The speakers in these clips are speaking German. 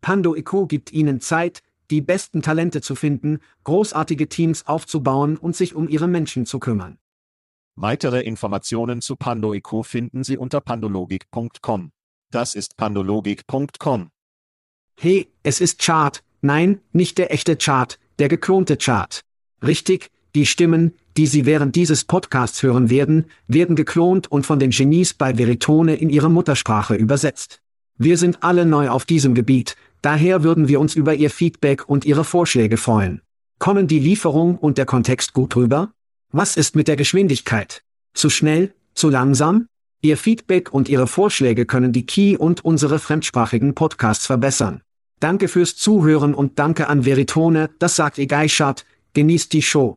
Pando IQ gibt Ihnen Zeit, die besten Talente zu finden, großartige Teams aufzubauen und sich um Ihre Menschen zu kümmern. Weitere Informationen zu PandoIQ finden Sie unter pandologik.com. Das ist pandologik.com. Hey, es ist Chart. Nein, nicht der echte Chart, der geklonte Chart. Richtig, die Stimmen, die Sie während dieses Podcasts hören werden, werden geklont und von den Genies bei Veritone in ihre Muttersprache übersetzt. Wir sind alle neu auf diesem Gebiet, daher würden wir uns über Ihr Feedback und Ihre Vorschläge freuen. Kommen die Lieferung und der Kontext gut rüber? Was ist mit der Geschwindigkeit? Zu schnell? Zu langsam? Ihr Feedback und Ihre Vorschläge können die Key und unsere fremdsprachigen Podcasts verbessern. Danke fürs Zuhören und danke an Veritone, das sagt Egeischat. Genießt die Show.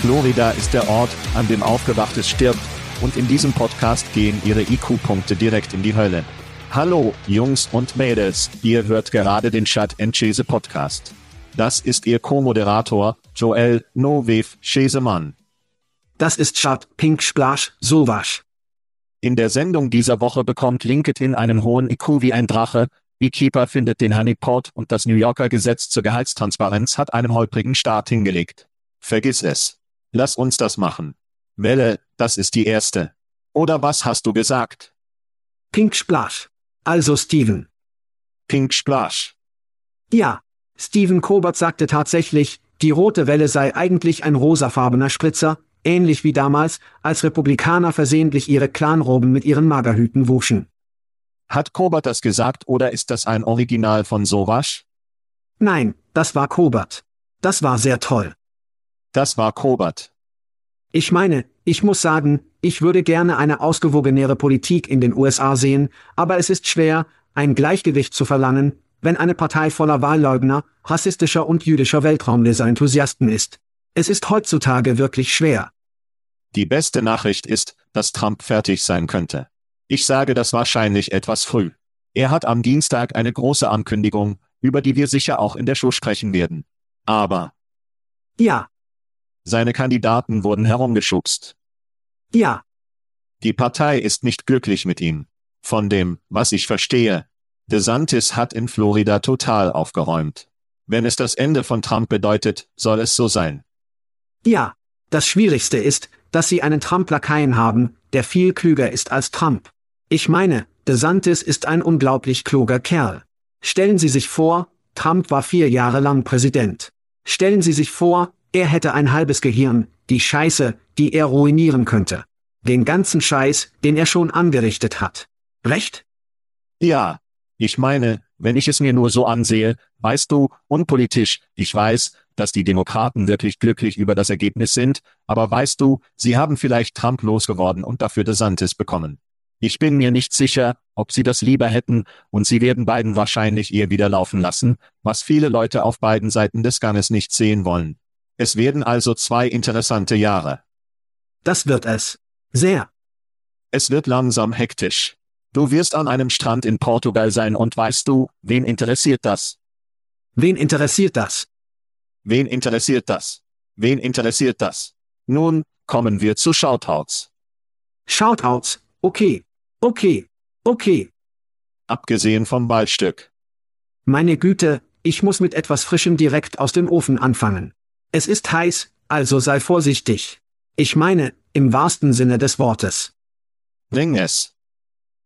Florida ist der Ort, an dem Aufgewachtes stirbt, und in diesem Podcast gehen ihre IQ-Punkte direkt in die Hölle. Hallo, Jungs und Mädels, ihr hört gerade den Chat Chese Podcast. Das ist Ihr Co-Moderator, Joel Novev Chesemann. Das ist Chat Pink Splash Sowasch. In der Sendung dieser Woche bekommt LinkedIn einen hohen IQ wie ein Drache, Beekeeper findet den Honeypot und das New Yorker Gesetz zur Gehaltstransparenz hat einen holprigen Start hingelegt. Vergiss es. Lass uns das machen. Welle, das ist die erste. Oder was hast du gesagt? Pink Splash. Also Steven. Pink Splash. Ja. Steven Colbert sagte tatsächlich, die rote Welle sei eigentlich ein rosafarbener Spritzer, ähnlich wie damals, als Republikaner versehentlich ihre Clanroben mit ihren Magerhüten wuschen. Hat Colbert das gesagt oder ist das ein Original von Sowasch? Nein, das war Colbert. Das war sehr toll. Das war Kobert. Ich meine, ich muss sagen, ich würde gerne eine ausgewogenere Politik in den USA sehen, aber es ist schwer, ein Gleichgewicht zu verlangen, wenn eine Partei voller Wahlleugner, rassistischer und jüdischer Weltraumleser-Enthusiasten ist. Es ist heutzutage wirklich schwer. Die beste Nachricht ist, dass Trump fertig sein könnte. Ich sage das wahrscheinlich etwas früh. Er hat am Dienstag eine große Ankündigung, über die wir sicher auch in der Show sprechen werden. Aber. Ja, seine Kandidaten wurden herumgeschubst. Ja. Die Partei ist nicht glücklich mit ihm. Von dem, was ich verstehe. DeSantis hat in Florida total aufgeräumt. Wenn es das Ende von Trump bedeutet, soll es so sein. Ja. Das Schwierigste ist, dass sie einen Trump-Lakaien haben, der viel klüger ist als Trump. Ich meine, DeSantis ist ein unglaublich kluger Kerl. Stellen Sie sich vor, Trump war vier Jahre lang Präsident. Stellen Sie sich vor, er hätte ein halbes Gehirn, die Scheiße, die er ruinieren könnte. Den ganzen Scheiß, den er schon angerichtet hat. Recht? Ja. Ich meine, wenn ich es mir nur so ansehe, weißt du, unpolitisch, ich weiß, dass die Demokraten wirklich glücklich über das Ergebnis sind, aber weißt du, sie haben vielleicht Trump losgeworden und dafür DeSantis bekommen. Ich bin mir nicht sicher, ob sie das lieber hätten, und sie werden beiden wahrscheinlich eher wieder laufen lassen, was viele Leute auf beiden Seiten des Ganges nicht sehen wollen. Es werden also zwei interessante Jahre. Das wird es. Sehr. Es wird langsam hektisch. Du wirst an einem Strand in Portugal sein und weißt du, wen interessiert das? Wen interessiert das? Wen interessiert das? Wen interessiert das? Nun, kommen wir zu Shoutouts. Shoutouts, okay. Okay. Okay. Abgesehen vom Waldstück. Meine Güte, ich muss mit etwas Frischem direkt aus dem Ofen anfangen. Es ist heiß, also sei vorsichtig. Ich meine, im wahrsten Sinne des Wortes. Bring es.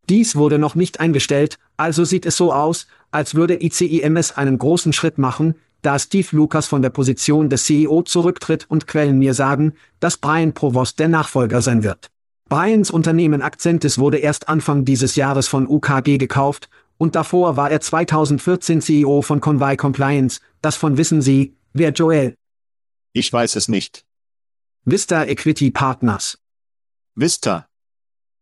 Dies wurde noch nicht eingestellt, also sieht es so aus, als würde ICIMS einen großen Schritt machen, da Steve Lucas von der Position des CEO zurücktritt und Quellen mir sagen, dass Brian Provost der Nachfolger sein wird. Brians Unternehmen Accentis wurde erst Anfang dieses Jahres von UKG gekauft, und davor war er 2014 CEO von Convey Compliance, das von wissen Sie, wer Joel? Ich weiß es nicht. Vista Equity Partners. Vista.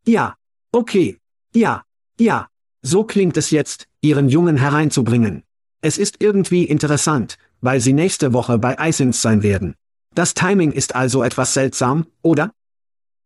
Ja. Okay. Ja. Ja. So klingt es jetzt, Ihren Jungen hereinzubringen. Es ist irgendwie interessant, weil Sie nächste Woche bei Isins sein werden. Das Timing ist also etwas seltsam, oder?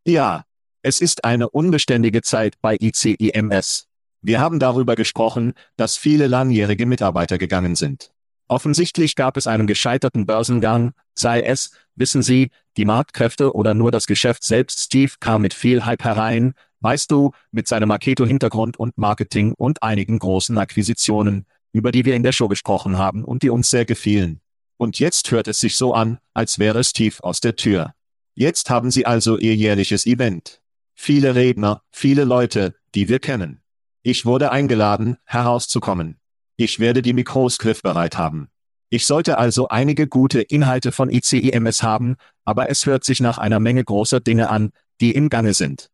Ja, es ist eine unbeständige Zeit bei ICIMS. Wir haben darüber gesprochen, dass viele langjährige Mitarbeiter gegangen sind. Offensichtlich gab es einen gescheiterten Börsengang, sei es, wissen Sie, die Marktkräfte oder nur das Geschäft selbst. Steve kam mit viel Hype herein, weißt du, mit seinem Marketo-Hintergrund und Marketing und einigen großen Akquisitionen, über die wir in der Show gesprochen haben und die uns sehr gefielen. Und jetzt hört es sich so an, als wäre Steve aus der Tür. Jetzt haben sie also ihr jährliches Event. Viele Redner, viele Leute, die wir kennen. Ich wurde eingeladen, herauszukommen. Ich werde die Mikros griffbereit haben. Ich sollte also einige gute Inhalte von ICIMS haben, aber es hört sich nach einer Menge großer Dinge an, die im Gange sind.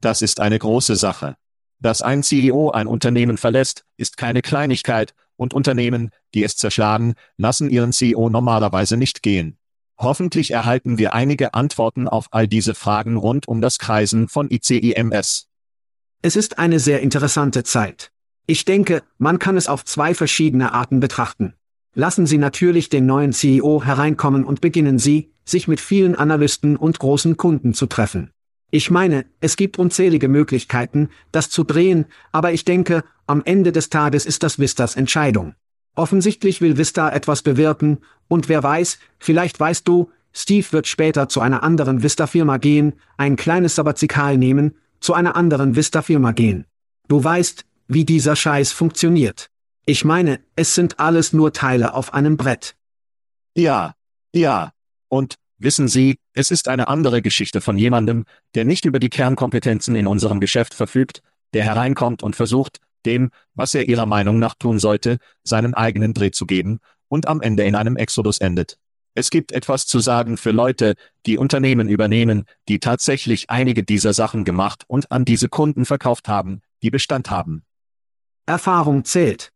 Das ist eine große Sache. Dass ein CEO ein Unternehmen verlässt, ist keine Kleinigkeit, und Unternehmen, die es zerschlagen, lassen ihren CEO normalerweise nicht gehen. Hoffentlich erhalten wir einige Antworten auf all diese Fragen rund um das Kreisen von ICIMS. Es ist eine sehr interessante Zeit. Ich denke, man kann es auf zwei verschiedene Arten betrachten. Lassen Sie natürlich den neuen CEO hereinkommen und beginnen Sie, sich mit vielen Analysten und großen Kunden zu treffen. Ich meine, es gibt unzählige Möglichkeiten, das zu drehen, aber ich denke, am Ende des Tages ist das Vistas Entscheidung. Offensichtlich will Vista etwas bewirken, und wer weiß, vielleicht weißt du, Steve wird später zu einer anderen Vista-Firma gehen, ein kleines Sabbatical nehmen, zu einer anderen Vista-Firma gehen. Du weißt, wie dieser Scheiß funktioniert. Ich meine, es sind alles nur Teile auf einem Brett. Ja, ja. Und, wissen Sie, es ist eine andere Geschichte von jemandem, der nicht über die Kernkompetenzen in unserem Geschäft verfügt, der hereinkommt und versucht, dem, was er ihrer Meinung nach tun sollte, seinen eigenen Dreh zu geben, und am Ende in einem Exodus endet. Es gibt etwas zu sagen für Leute, die Unternehmen übernehmen, die tatsächlich einige dieser Sachen gemacht und an diese Kunden verkauft haben, die Bestand haben. Erfahrung zählt.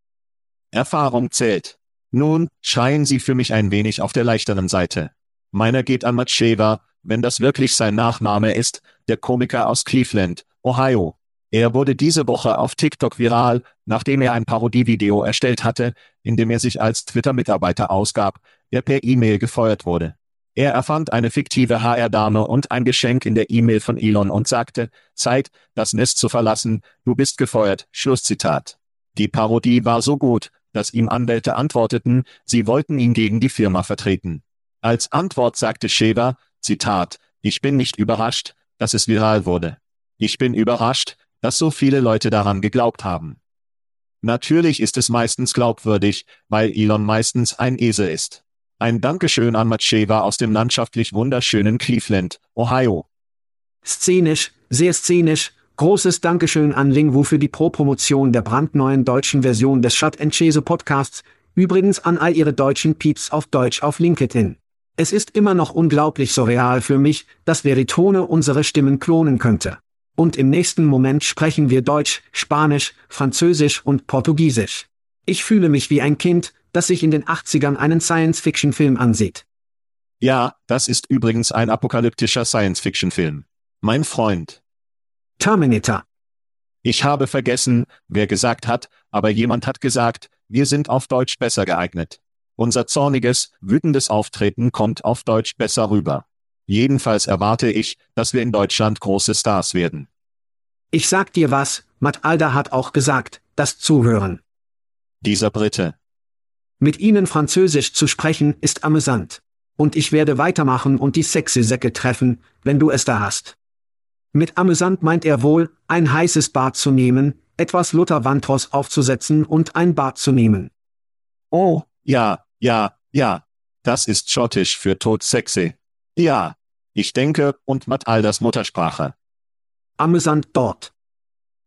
Erfahrung zählt. Nun, schreien Sie für mich ein wenig auf der leichteren Seite. Meiner geht an Matsheva, wenn das wirklich sein Nachname ist, der Komiker aus Cleveland, Ohio. Er wurde diese Woche auf TikTok viral, nachdem er ein Parodievideo erstellt hatte, in dem er sich als Twitter-Mitarbeiter ausgab, der per E-Mail gefeuert wurde. Er erfand eine fiktive HR-Dame und ein Geschenk in der E-Mail von Elon und sagte, Zeit, das Nest zu verlassen, du bist gefeuert, Schlusszitat. Die Parodie war so gut, dass ihm Anwälte antworteten, sie wollten ihn gegen die Firma vertreten. Als Antwort sagte Sheva, Zitat, ich bin nicht überrascht, dass es viral wurde. Ich bin überrascht, dass so viele Leute daran geglaubt haben. Natürlich ist es meistens glaubwürdig, weil Elon meistens ein Esel ist. Ein Dankeschön an Matsheva aus dem landschaftlich wunderschönen Cleveland, Ohio. Szenisch, sehr szenisch, großes Dankeschön an Lingwu für die Pro-Promotion der brandneuen deutschen Version des Shut and Chase Podcasts, übrigens an all ihre deutschen Pieps auf Deutsch auf LinkedIn. Es ist immer noch unglaublich surreal für mich, dass Veritone unsere Stimmen klonen könnte und im nächsten Moment sprechen wir Deutsch, Spanisch, Französisch und Portugiesisch. Ich fühle mich wie ein Kind, das sich in den 80ern einen Science-Fiction-Film ansieht. Ja, das ist übrigens ein apokalyptischer Science-Fiction-Film. Mein Freund. Terminator. Ich habe vergessen, wer gesagt hat, aber jemand hat gesagt, wir sind auf Deutsch besser geeignet. Unser zorniges, wütendes Auftreten kommt auf Deutsch besser rüber. Jedenfalls erwarte ich, dass wir in Deutschland große Stars werden. Ich sag dir was, Matt Alder hat auch gesagt, das Zuhören. Dieser Brite. Mit ihnen Französisch zu sprechen ist amüsant. Und ich werde weitermachen und die sexy Säcke treffen, wenn du es da hast. Mit amüsant meint er wohl, ein heißes Bad zu nehmen, etwas Luther Wandros aufzusetzen und ein Bad zu nehmen. Oh, ja, ja, ja. Das ist schottisch für tot sexy. Ja. Ich denke, und Mataldas Muttersprache. Amüsant dort.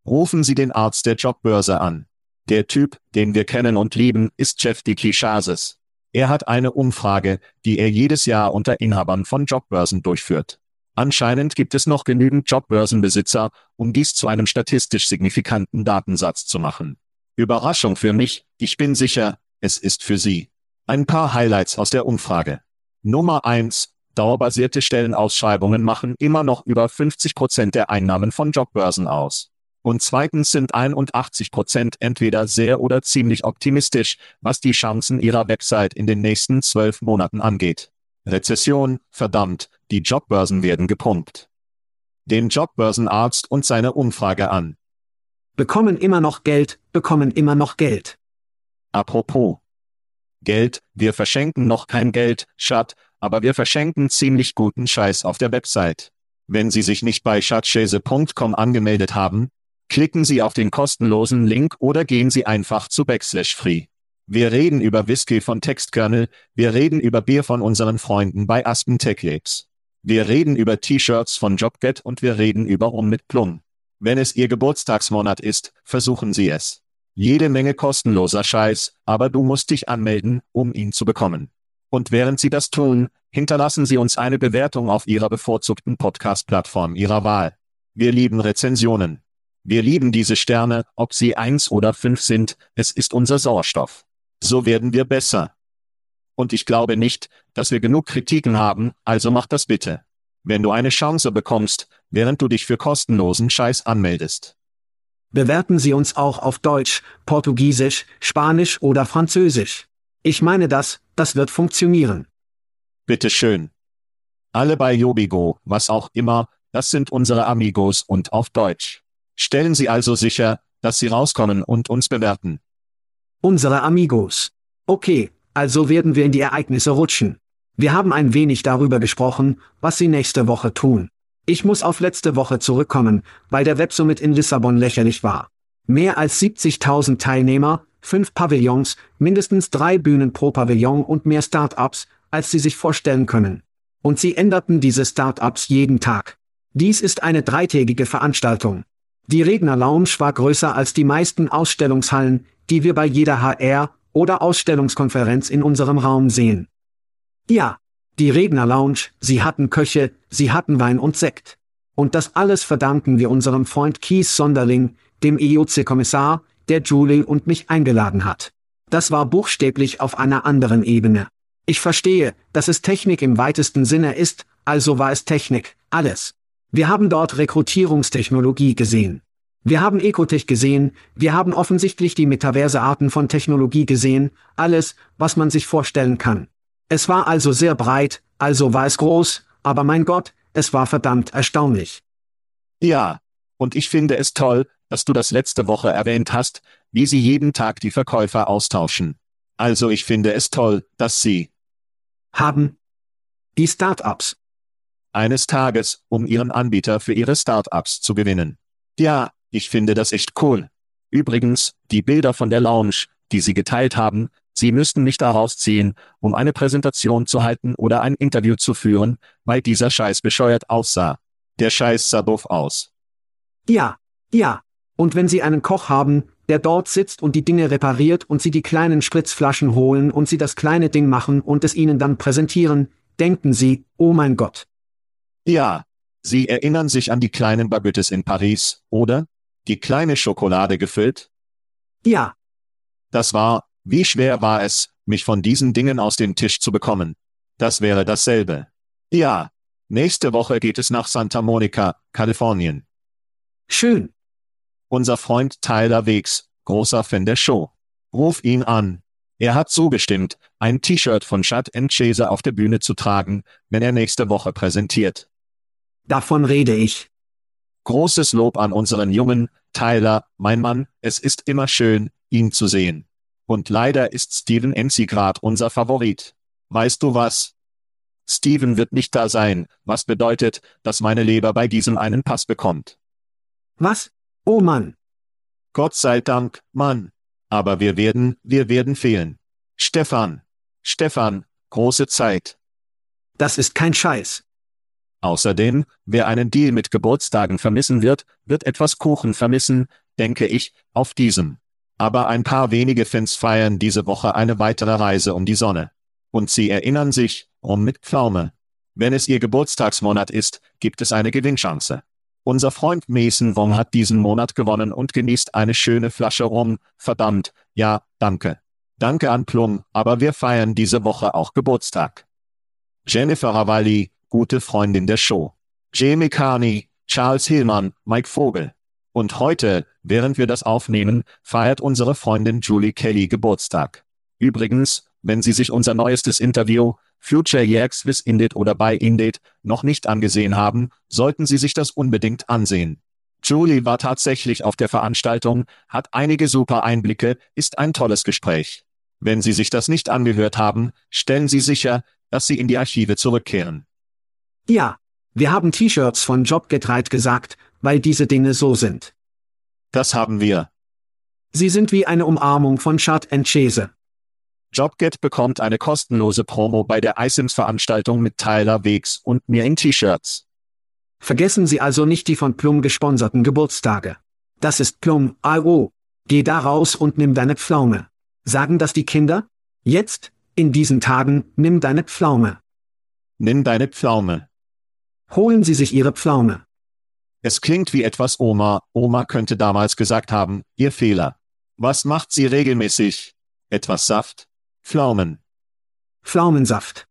Rufen Sie den Arzt der Jobbörse an. Der Typ, den wir kennen und lieben, ist Jeff Dickey Chases. Er hat eine Umfrage, die er jedes Jahr unter Inhabern von Jobbörsen durchführt. Anscheinend gibt es noch genügend Jobbörsenbesitzer, um dies zu einem statistisch signifikanten Datensatz zu machen. Überraschung für mich, ich bin sicher, es ist für Sie. Ein paar Highlights aus der Umfrage. Nummer eins: Dauerbasierte Stellenausschreibungen machen immer noch über 50 Prozent der Einnahmen von Jobbörsen aus. Und zweitens sind 81 Prozent entweder sehr oder ziemlich optimistisch, was die Chancen ihrer Website in den nächsten zwölf Monaten angeht. Rezession, verdammt, die Jobbörsen werden gepumpt. Den Jobbörsenarzt und seine Umfrage an. Bekommen immer noch Geld, bekommen immer noch Geld. Apropos. Geld, wir verschenken noch kein Geld, Schat, aber wir verschenken ziemlich guten Scheiß auf der Website. Wenn Sie sich nicht bei schatzschäse.com angemeldet haben, Klicken Sie auf den kostenlosen Link oder gehen Sie einfach zu Backslash Free. Wir reden über Whisky von Textkernel, wir reden über Bier von unseren Freunden bei Aspen Tech Labs. Wir reden über T-Shirts von JobGet und wir reden über Rum mit Plum. Wenn es Ihr Geburtstagsmonat ist, versuchen Sie es. Jede Menge kostenloser Scheiß, aber du musst dich anmelden, um ihn zu bekommen. Und während Sie das tun, hinterlassen Sie uns eine Bewertung auf Ihrer bevorzugten Podcast-Plattform Ihrer Wahl. Wir lieben Rezensionen. Wir lieben diese Sterne, ob sie eins oder fünf sind, es ist unser Sauerstoff. So werden wir besser. Und ich glaube nicht, dass wir genug Kritiken haben, also mach das bitte. Wenn du eine Chance bekommst, während du dich für kostenlosen Scheiß anmeldest. Bewerten Sie uns auch auf Deutsch, Portugiesisch, Spanisch oder Französisch. Ich meine das, das wird funktionieren. Bitte schön. Alle bei Yobigo, was auch immer, das sind unsere Amigos und auf Deutsch. Stellen Sie also sicher, dass Sie rauskommen und uns bewerten. Unsere Amigos. Okay, also werden wir in die Ereignisse rutschen. Wir haben ein wenig darüber gesprochen, was Sie nächste Woche tun. Ich muss auf letzte Woche zurückkommen, weil der Websummit in Lissabon lächerlich war. Mehr als 70.000 Teilnehmer, fünf Pavillons, mindestens drei Bühnen pro Pavillon und mehr Start-ups, als Sie sich vorstellen können. Und sie änderten diese Start-ups jeden Tag. Dies ist eine dreitägige Veranstaltung. Die Redner-Lounge war größer als die meisten Ausstellungshallen, die wir bei jeder HR- oder Ausstellungskonferenz in unserem Raum sehen. Ja, die Redner-Lounge, sie hatten Köche, sie hatten Wein und Sekt. Und das alles verdanken wir unserem Freund Kies Sonderling, dem EOC-Kommissar, der Julie und mich eingeladen hat. Das war buchstäblich auf einer anderen Ebene. Ich verstehe, dass es Technik im weitesten Sinne ist, also war es Technik, alles. Wir haben dort Rekrutierungstechnologie gesehen. Wir haben Ecotech gesehen, wir haben offensichtlich die metaverse Arten von Technologie gesehen, alles, was man sich vorstellen kann. Es war also sehr breit, also war es groß, aber mein Gott, es war verdammt erstaunlich. Ja, und ich finde es toll, dass du das letzte Woche erwähnt hast, wie sie jeden Tag die Verkäufer austauschen. Also ich finde es toll, dass sie haben die Startups eines Tages, um ihren Anbieter für ihre Startups zu gewinnen. Ja, ich finde das echt cool. Übrigens, die Bilder von der Lounge, die Sie geteilt haben, Sie müssten nicht daraus ziehen, um eine Präsentation zu halten oder ein Interview zu führen, weil dieser Scheiß bescheuert aussah. Der Scheiß sah doof aus. Ja, ja. Und wenn Sie einen Koch haben, der dort sitzt und die Dinge repariert und Sie die kleinen Spritzflaschen holen und Sie das kleine Ding machen und es Ihnen dann präsentieren, denken Sie, oh mein Gott, ja, Sie erinnern sich an die kleinen Baguettes in Paris, oder? Die kleine Schokolade gefüllt? Ja. Das war, wie schwer war es, mich von diesen Dingen aus dem Tisch zu bekommen? Das wäre dasselbe. Ja. Nächste Woche geht es nach Santa Monica, Kalifornien. Schön. Unser Freund Tyler Weeks, großer Fan der Show. Ruf ihn an. Er hat zugestimmt, ein T-Shirt von Chad Chase auf der Bühne zu tragen, wenn er nächste Woche präsentiert. Davon rede ich. Großes Lob an unseren Jungen, Tyler, mein Mann, es ist immer schön, ihn zu sehen. Und leider ist Steven grad unser Favorit. Weißt du was? Steven wird nicht da sein, was bedeutet, dass meine Leber bei diesem einen Pass bekommt. Was? Oh Mann. Gott sei Dank, Mann. Aber wir werden, wir werden fehlen. Stefan. Stefan, große Zeit. Das ist kein Scheiß. Außerdem, wer einen Deal mit Geburtstagen vermissen wird, wird etwas Kuchen vermissen, denke ich, auf diesem. Aber ein paar wenige Fans feiern diese Woche eine weitere Reise um die Sonne. Und sie erinnern sich, um mit Pflaume. Wenn es ihr Geburtstagsmonat ist, gibt es eine Gewinnchance. Unser Freund Mason Wong hat diesen Monat gewonnen und genießt eine schöne Flasche rum. Verdammt, ja, danke. Danke an Plum, aber wir feiern diese Woche auch Geburtstag. Jennifer Ravalli, gute Freundin der Show. Jamie Carney, Charles Hillmann, Mike Vogel. Und heute, während wir das aufnehmen, feiert unsere Freundin Julie Kelly Geburtstag. Übrigens, wenn Sie sich unser neuestes Interview, Future Yaks with Indit oder bei Indit, noch nicht angesehen haben, sollten Sie sich das unbedingt ansehen. Julie war tatsächlich auf der Veranstaltung, hat einige super Einblicke, ist ein tolles Gespräch. Wenn Sie sich das nicht angehört haben, stellen Sie sicher, dass Sie in die Archive zurückkehren. Ja, wir haben T-Shirts von Jobgetreit gesagt, weil diese Dinge so sind. Das haben wir. Sie sind wie eine Umarmung von Chad Chase. JobGet bekommt eine kostenlose Promo bei der iSims-Veranstaltung mit Tyler Weeks und mir in T-Shirts. Vergessen Sie also nicht die von Plum gesponserten Geburtstage. Das ist Plum, IO. Geh da raus und nimm deine Pflaume. Sagen das die Kinder? Jetzt, in diesen Tagen, nimm deine Pflaume. Nimm deine Pflaume. Holen Sie sich Ihre Pflaume. Es klingt wie etwas Oma, Oma könnte damals gesagt haben, ihr Fehler. Was macht sie regelmäßig? Etwas Saft? Pflaumen. Pflaumensaft.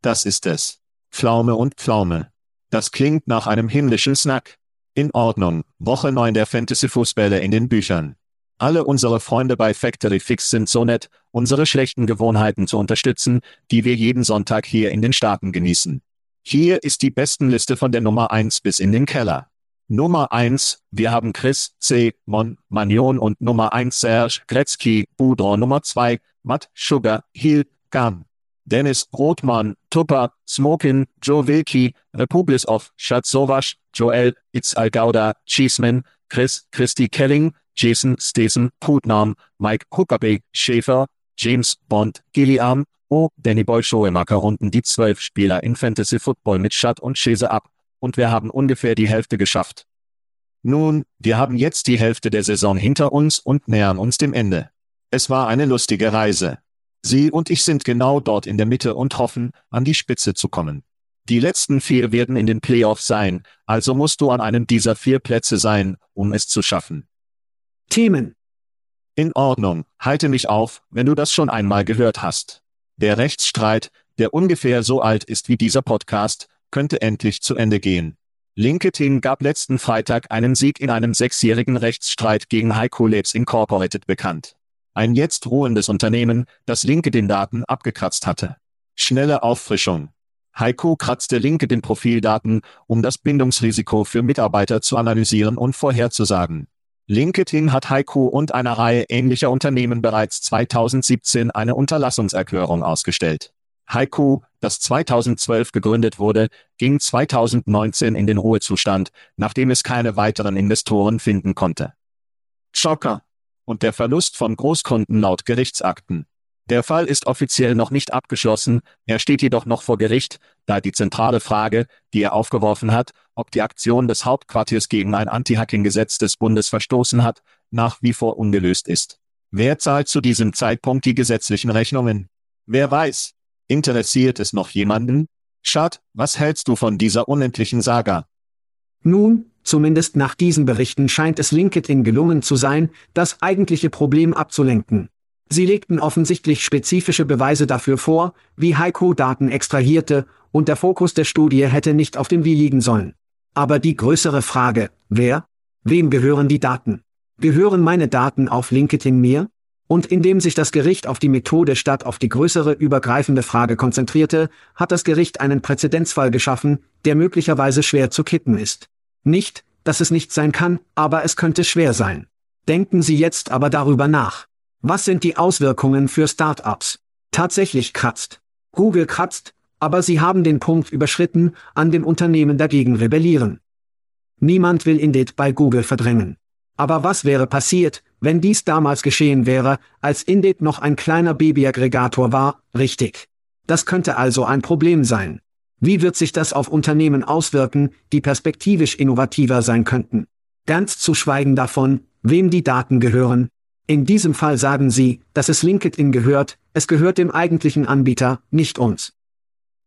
Das ist es. Pflaume und Pflaume. Das klingt nach einem himmlischen Snack. In Ordnung, Woche 9 der Fantasy-Fußbälle in den Büchern. Alle unsere Freunde bei Factory Fix sind so nett, unsere schlechten Gewohnheiten zu unterstützen, die wir jeden Sonntag hier in den Staaten genießen. Hier ist die besten Liste von der Nummer 1 bis in den Keller. Nummer 1, wir haben Chris, C, Mon, Magnon und Nummer 1 Serge, Gretzky, Boudron Nummer 2, Matt, Sugar, Hill, Gam. Dennis, Rothmann, Tupper, Smokin, Joe Wilkie, Republis of, Schatzowasch, Joel, Itzal Gauda, Cheeseman, Chris, Christy Kelling, Jason, Stesen, Putnam, Mike Huckabee, Schäfer, James Bond, Gilliam. Danny Boy Schoemaker runden die zwölf Spieler in Fantasy Football mit Schat und Schäse ab und wir haben ungefähr die Hälfte geschafft. Nun, wir haben jetzt die Hälfte der Saison hinter uns und nähern uns dem Ende. Es war eine lustige Reise. Sie und ich sind genau dort in der Mitte und hoffen, an die Spitze zu kommen. Die letzten vier werden in den Playoffs sein, also musst du an einem dieser vier Plätze sein, um es zu schaffen. Themen. In Ordnung, halte mich auf, wenn du das schon einmal gehört hast. Der Rechtsstreit, der ungefähr so alt ist wie dieser Podcast, könnte endlich zu Ende gehen. LinkedIn gab letzten Freitag einen Sieg in einem sechsjährigen Rechtsstreit gegen Heiko Labs Incorporated bekannt. Ein jetzt ruhendes Unternehmen, das LinkedIn-Daten abgekratzt hatte. Schnelle Auffrischung. Heiko kratzte LinkedIn-Profildaten, um das Bindungsrisiko für Mitarbeiter zu analysieren und vorherzusagen. LinkedIn hat Heiko und einer Reihe ähnlicher Unternehmen bereits 2017 eine Unterlassungserklärung ausgestellt. Heiko, das 2012 gegründet wurde, ging 2019 in den Ruhezustand, nachdem es keine weiteren Investoren finden konnte. Schocker. Und der Verlust von Großkunden laut Gerichtsakten. Der Fall ist offiziell noch nicht abgeschlossen, er steht jedoch noch vor Gericht, da die zentrale Frage, die er aufgeworfen hat, ob die Aktion des Hauptquartiers gegen ein Anti-Hacking-Gesetz des Bundes verstoßen hat, nach wie vor ungelöst ist. Wer zahlt zu diesem Zeitpunkt die gesetzlichen Rechnungen? Wer weiß, Interessiert es noch jemanden? Schad, was hältst du von dieser unendlichen Saga? Nun, zumindest nach diesen Berichten scheint es LinkedIn gelungen zu sein, das eigentliche Problem abzulenken. Sie legten offensichtlich spezifische Beweise dafür vor, wie Heiko Daten extrahierte, und der Fokus der Studie hätte nicht auf dem Wie liegen sollen. Aber die größere Frage, wer? Wem gehören die Daten? Gehören meine Daten auf LinkedIn mir? Und indem sich das Gericht auf die Methode statt auf die größere übergreifende Frage konzentrierte, hat das Gericht einen Präzedenzfall geschaffen, der möglicherweise schwer zu kitten ist. Nicht, dass es nicht sein kann, aber es könnte schwer sein. Denken Sie jetzt aber darüber nach. Was sind die Auswirkungen für Startups? Tatsächlich kratzt. Google kratzt, Aber sie haben den Punkt überschritten, an dem Unternehmen dagegen rebellieren. Niemand will Indeed bei Google verdrängen. Aber was wäre passiert, wenn dies damals geschehen wäre, als Indeed noch ein kleiner Babyaggregator war, richtig? Das könnte also ein Problem sein. Wie wird sich das auf Unternehmen auswirken, die perspektivisch innovativer sein könnten? Ganz zu schweigen davon, wem die Daten gehören. In diesem Fall sagen sie, dass es LinkedIn gehört, es gehört dem eigentlichen Anbieter, nicht uns.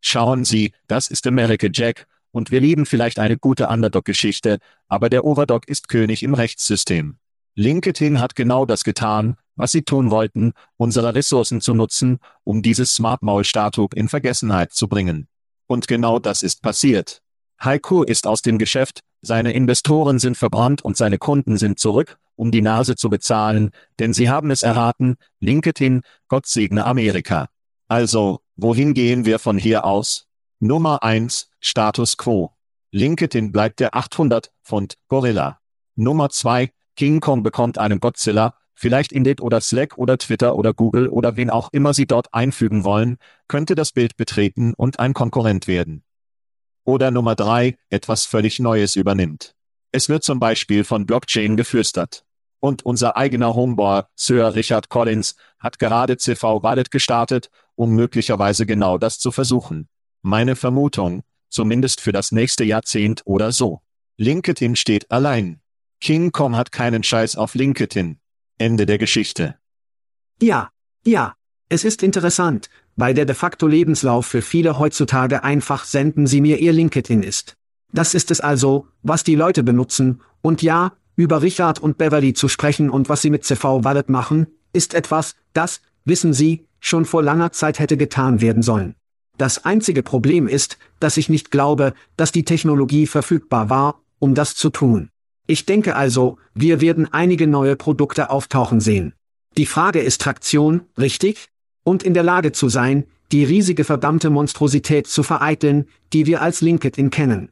Schauen Sie, das ist America Jack, und wir lieben vielleicht eine gute Underdog-Geschichte, aber der Overdog ist König im Rechtssystem. LinkedIn hat genau das getan, was sie tun wollten, unsere Ressourcen zu nutzen, um dieses Smart Maul-Statut in Vergessenheit zu bringen. Und genau das ist passiert. Heiko ist aus dem Geschäft, seine Investoren sind verbrannt und seine Kunden sind zurück, um die Nase zu bezahlen, denn sie haben es erraten, LinkedIn, Gott segne Amerika. Also, wohin gehen wir von hier aus? Nummer eins Status Quo. LinkedIn bleibt der 800 Pfund Gorilla. Nummer zwei King Kong bekommt einen Godzilla, vielleicht Indeed oder Slack oder Twitter oder Google oder wen auch immer Sie dort einfügen wollen, könnte das Bild betreten und ein Konkurrent werden. Oder Nummer drei etwas völlig Neues übernimmt. Es wird zum Beispiel von Blockchain geflüstert. Und unser eigener Homeboy, Sir Richard Collins, hat gerade CV Wallet gestartet, um möglicherweise genau das zu versuchen. Meine Vermutung, zumindest für das nächste Jahrzehnt oder so. LinkedIn steht allein. King Kong hat keinen Scheiß auf LinkedIn. Ende der Geschichte. Ja, ja, es ist interessant, weil der de facto Lebenslauf für viele heutzutage einfach senden Sie mir Ihr LinkedIn ist. Das ist es also, was die Leute benutzen, und ja, über Richard und Beverly zu sprechen und was sie mit CV Wallet machen, ist etwas, das, wissen Sie, schon vor langer Zeit hätte getan werden sollen. Das einzige Problem ist, dass ich nicht glaube, dass die Technologie verfügbar war, um das zu tun. Ich denke also, wir werden einige neue Produkte auftauchen sehen. Die Frage ist Traktion, richtig? Und in der Lage zu sein, die riesige verdammte Monstrosität zu vereiteln, die wir als LinkedIn kennen.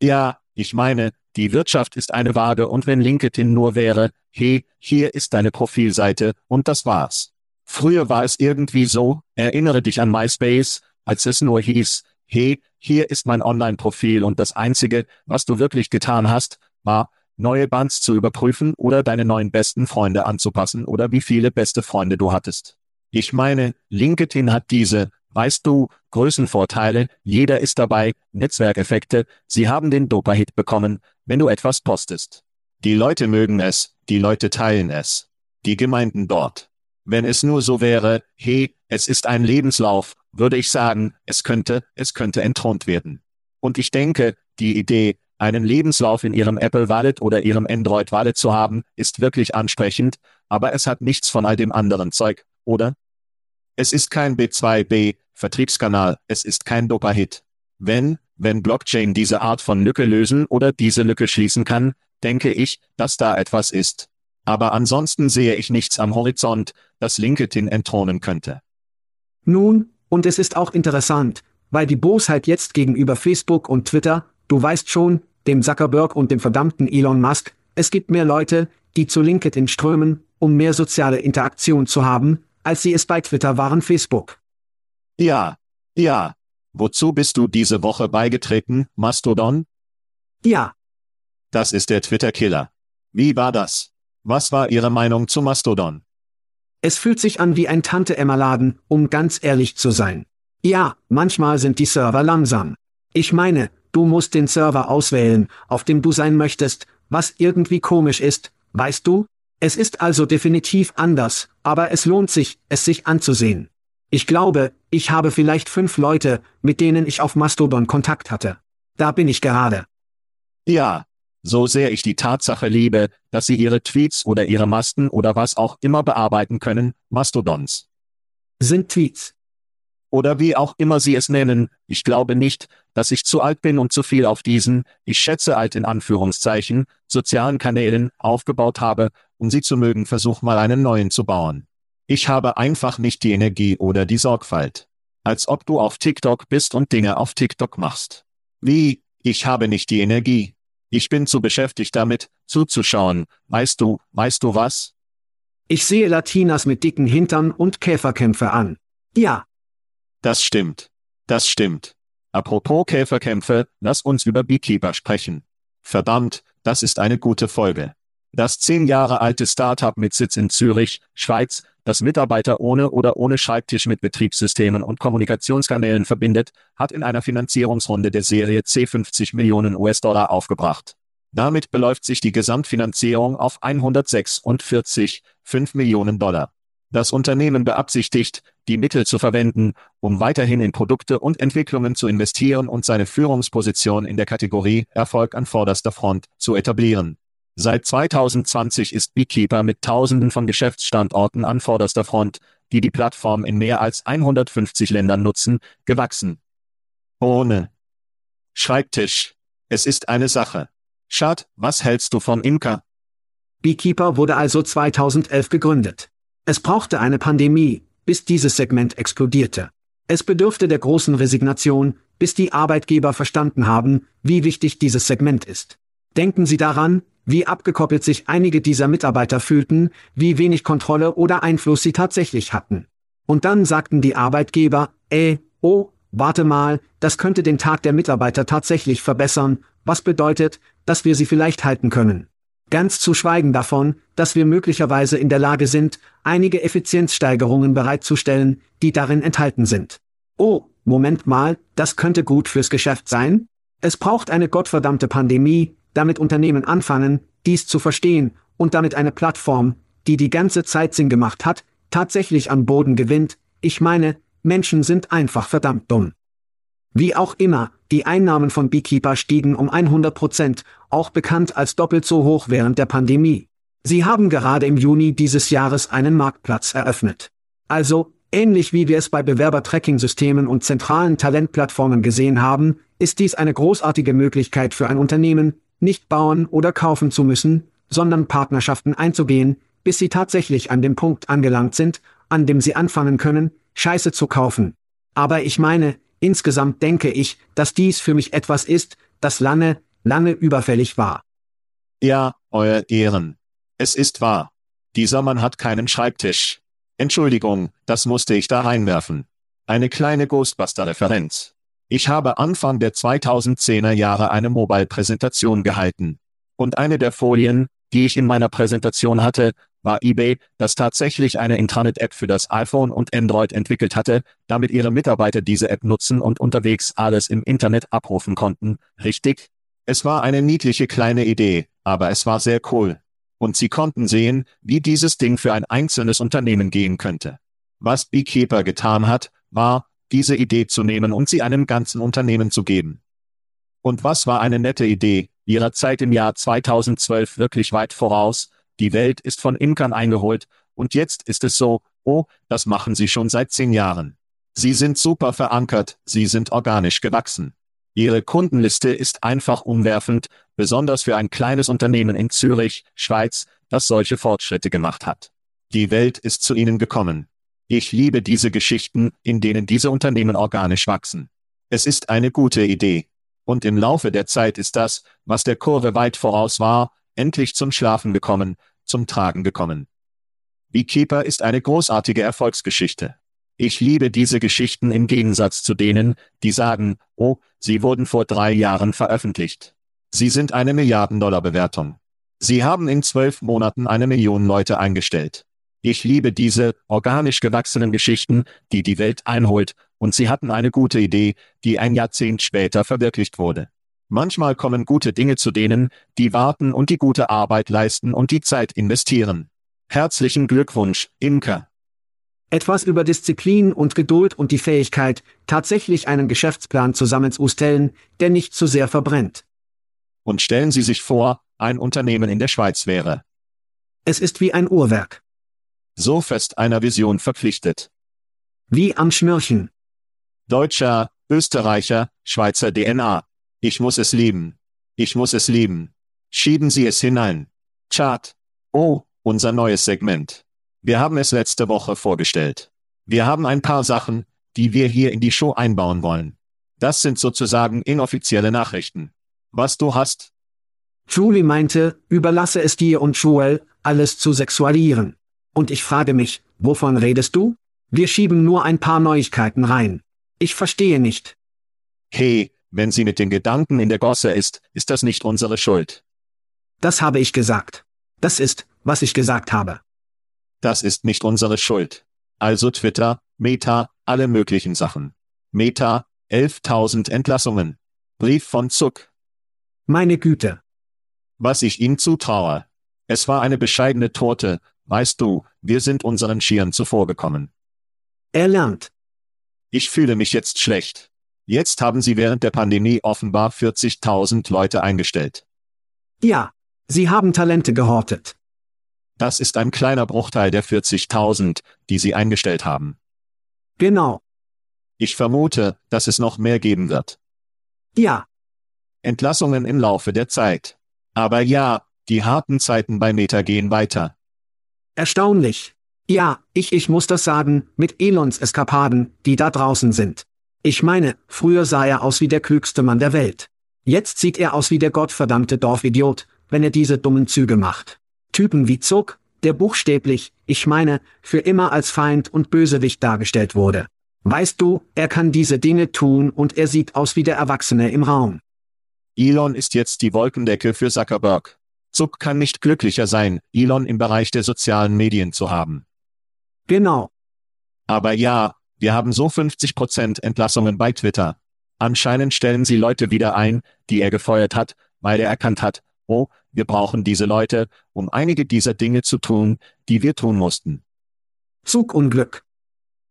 Ja, ich meine, die Wirtschaft ist eine Waage und wenn LinkedIn nur wäre, hey, hier ist deine Profilseite und das war's. Früher war es irgendwie so, erinnere dich an MySpace, als es nur hieß, hey, hier ist mein Online-Profil und das Einzige, was du wirklich getan hast, war, neue Bands zu überprüfen oder deine neuen besten Freunde anzupassen oder wie viele beste Freunde du hattest. Ich meine, LinkedIn hat diese, weißt du, Größenvorteile, jeder ist dabei, Netzwerkeffekte, sie haben den Dopa-Hit bekommen, wenn du etwas postest. Die Leute mögen es, die Leute teilen es. Die Gemeinden dort. Wenn es nur so wäre, hey, es ist ein Lebenslauf, würde ich sagen, es könnte, es könnte entthront werden. Und ich denke, die Idee, einen Lebenslauf in Ihrem Apple Wallet oder Ihrem Android Wallet zu haben, ist wirklich ansprechend, aber es hat nichts von all dem anderen Zeug, oder? Es ist kein B2B Vertriebskanal, es ist kein Dopa-Hit. Wenn, wenn Blockchain diese Art von Lücke lösen oder diese Lücke schließen kann, denke ich, dass da etwas ist. Aber ansonsten sehe ich nichts am Horizont, das LinkedIn entthronen könnte. Nun, und es ist auch interessant, weil die Bosheit jetzt gegenüber Facebook und Twitter, du weißt schon, dem Zuckerberg und dem verdammten Elon Musk, es gibt mehr Leute, die zu LinkedIn strömen, um mehr soziale Interaktion zu haben, als sie es bei Twitter waren Facebook. Ja, ja. Wozu bist du diese Woche beigetreten, Mastodon? Ja. Das ist der Twitter-Killer. Wie war das? Was war Ihre Meinung zu Mastodon? Es fühlt sich an wie ein Tante-Emma-Laden, um ganz ehrlich zu sein. Ja, manchmal sind die Server langsam. Ich meine, du musst den Server auswählen, auf dem du sein möchtest, was irgendwie komisch ist, weißt du? Es ist also definitiv anders, aber es lohnt sich, es sich anzusehen. Ich glaube, ich habe vielleicht fünf Leute, mit denen ich auf Mastodon Kontakt hatte. Da bin ich gerade. Ja, so sehr ich die Tatsache liebe, dass Sie Ihre Tweets oder Ihre Masten oder was auch immer bearbeiten können, Mastodons. Sind Tweets. Oder wie auch immer Sie es nennen, ich glaube nicht, dass ich zu alt bin und zu viel auf diesen, ich schätze alt in Anführungszeichen, sozialen Kanälen aufgebaut habe, um sie zu mögen, versuch mal einen neuen zu bauen. Ich habe einfach nicht die Energie oder die Sorgfalt. Als ob du auf TikTok bist und Dinge auf TikTok machst. Wie, ich habe nicht die Energie. Ich bin zu beschäftigt damit, zuzuschauen. Weißt du, weißt du was? Ich sehe Latinas mit dicken Hintern und Käferkämpfe an. Ja. Das stimmt. Das stimmt. Apropos Käferkämpfe, lass uns über Beekeeper sprechen. Verdammt, das ist eine gute Folge. Das zehn Jahre alte Startup mit Sitz in Zürich, Schweiz, das Mitarbeiter ohne oder ohne Schreibtisch mit Betriebssystemen und Kommunikationskanälen verbindet, hat in einer Finanzierungsrunde der Serie C 50 Millionen US-Dollar aufgebracht. Damit beläuft sich die Gesamtfinanzierung auf 146,5 Millionen Dollar. Das Unternehmen beabsichtigt, die Mittel zu verwenden, um weiterhin in Produkte und Entwicklungen zu investieren und seine Führungsposition in der Kategorie Erfolg an vorderster Front zu etablieren. Seit 2020 ist Beekeeper mit Tausenden von Geschäftsstandorten an vorderster Front, die die Plattform in mehr als 150 Ländern nutzen, gewachsen. Ohne Schreibtisch. Es ist eine Sache. Schad, was hältst du von Imker? Beekeeper wurde also 2011 gegründet. Es brauchte eine Pandemie, bis dieses Segment explodierte. Es bedurfte der großen Resignation, bis die Arbeitgeber verstanden haben, wie wichtig dieses Segment ist. Denken Sie daran, wie abgekoppelt sich einige dieser Mitarbeiter fühlten, wie wenig Kontrolle oder Einfluss sie tatsächlich hatten. Und dann sagten die Arbeitgeber, äh, oh, warte mal, das könnte den Tag der Mitarbeiter tatsächlich verbessern, was bedeutet, dass wir sie vielleicht halten können. Ganz zu schweigen davon, dass wir möglicherweise in der Lage sind, einige Effizienzsteigerungen bereitzustellen, die darin enthalten sind. Oh, Moment mal, das könnte gut fürs Geschäft sein? Es braucht eine gottverdammte Pandemie, damit Unternehmen anfangen, dies zu verstehen, und damit eine Plattform, die die ganze Zeit Sinn gemacht hat, tatsächlich an Boden gewinnt, ich meine, Menschen sind einfach verdammt dumm. Wie auch immer, die Einnahmen von Beekeeper stiegen um 100 Prozent, auch bekannt als doppelt so hoch während der Pandemie. Sie haben gerade im Juni dieses Jahres einen Marktplatz eröffnet. Also, ähnlich wie wir es bei Bewerber-Tracking-Systemen und zentralen Talentplattformen gesehen haben, ist dies eine großartige Möglichkeit für ein Unternehmen, nicht bauen oder kaufen zu müssen, sondern Partnerschaften einzugehen, bis sie tatsächlich an dem Punkt angelangt sind, an dem sie anfangen können, Scheiße zu kaufen. Aber ich meine, insgesamt denke ich, dass dies für mich etwas ist, das lange, lange überfällig war. Ja, Euer Ehren. Es ist wahr. Dieser Mann hat keinen Schreibtisch. Entschuldigung, das musste ich da reinwerfen. Eine kleine Ghostbuster-Referenz. Ich habe Anfang der 2010er Jahre eine Mobile-Präsentation gehalten. Und eine der Folien, die ich in meiner Präsentation hatte, war eBay, das tatsächlich eine Intranet-App für das iPhone und Android entwickelt hatte, damit ihre Mitarbeiter diese App nutzen und unterwegs alles im Internet abrufen konnten, richtig? Es war eine niedliche kleine Idee, aber es war sehr cool. Und sie konnten sehen, wie dieses Ding für ein einzelnes Unternehmen gehen könnte. Was Beekeeper getan hat, war, diese Idee zu nehmen und sie einem ganzen Unternehmen zu geben. Und was war eine nette Idee, ihrer Zeit im Jahr 2012 wirklich weit voraus, die Welt ist von Imkern eingeholt, und jetzt ist es so, oh, das machen sie schon seit zehn Jahren. Sie sind super verankert, sie sind organisch gewachsen. Ihre Kundenliste ist einfach umwerfend, besonders für ein kleines Unternehmen in Zürich, Schweiz, das solche Fortschritte gemacht hat. Die Welt ist zu ihnen gekommen. Ich liebe diese Geschichten, in denen diese Unternehmen organisch wachsen. Es ist eine gute Idee. Und im Laufe der Zeit ist das, was der Kurve weit voraus war, endlich zum Schlafen gekommen, zum Tragen gekommen. Beekeeper ist eine großartige Erfolgsgeschichte. Ich liebe diese Geschichten im Gegensatz zu denen, die sagen, oh, sie wurden vor drei Jahren veröffentlicht. Sie sind eine Milliarden-Dollar-Bewertung. Sie haben in zwölf Monaten eine Million Leute eingestellt. Ich liebe diese organisch gewachsenen Geschichten, die die Welt einholt, und sie hatten eine gute Idee, die ein Jahrzehnt später verwirklicht wurde. Manchmal kommen gute Dinge zu denen, die warten und die gute Arbeit leisten und die Zeit investieren. Herzlichen Glückwunsch, Imker. Etwas über Disziplin und Geduld und die Fähigkeit, tatsächlich einen Geschäftsplan zusammenzustellen, der nicht zu sehr verbrennt. Und stellen Sie sich vor, ein Unternehmen in der Schweiz wäre. Es ist wie ein Uhrwerk so fest einer Vision verpflichtet. Wie am Schnürchen. Deutscher, Österreicher, Schweizer DNA. Ich muss es lieben. Ich muss es lieben. Schieben Sie es hinein. Chart. Oh, unser neues Segment. Wir haben es letzte Woche vorgestellt. Wir haben ein paar Sachen, die wir hier in die Show einbauen wollen. Das sind sozusagen inoffizielle Nachrichten. Was du hast? Julie meinte, überlasse es dir und Joel, alles zu sexualisieren. Und ich frage mich, wovon redest du? Wir schieben nur ein paar Neuigkeiten rein. Ich verstehe nicht. Hey, wenn sie mit den Gedanken in der Gosse ist, ist das nicht unsere Schuld. Das habe ich gesagt. Das ist, was ich gesagt habe. Das ist nicht unsere Schuld. Also Twitter, Meta, alle möglichen Sachen. Meta, 11.000 Entlassungen. Brief von Zuck. Meine Güte. Was ich ihm zutraue. Es war eine bescheidene Torte, weißt du, wir sind unseren Schieren zuvorgekommen. Er lernt. Ich fühle mich jetzt schlecht. Jetzt haben sie während der Pandemie offenbar 40.000 Leute eingestellt. Ja, sie haben Talente gehortet. Das ist ein kleiner Bruchteil der 40.000, die sie eingestellt haben. Genau. Ich vermute, dass es noch mehr geben wird. Ja, Entlassungen im Laufe der Zeit. Aber ja, die harten Zeiten bei Meta gehen weiter. Erstaunlich. Ja, ich, ich muss das sagen, mit Elons Eskapaden, die da draußen sind. Ich meine, früher sah er aus wie der klügste Mann der Welt. Jetzt sieht er aus wie der gottverdammte Dorfidiot, wenn er diese dummen Züge macht. Typen wie Zuck, der buchstäblich, ich meine, für immer als Feind und Bösewicht dargestellt wurde. Weißt du, er kann diese Dinge tun und er sieht aus wie der Erwachsene im Raum. Elon ist jetzt die Wolkendecke für Zuckerberg. Zuck kann nicht glücklicher sein, Elon im Bereich der sozialen Medien zu haben. Genau. Aber ja, wir haben so 50% Entlassungen bei Twitter. Anscheinend stellen sie Leute wieder ein, die er gefeuert hat, weil er erkannt hat, oh, wir brauchen diese Leute, um einige dieser Dinge zu tun, die wir tun mussten. Zugunglück.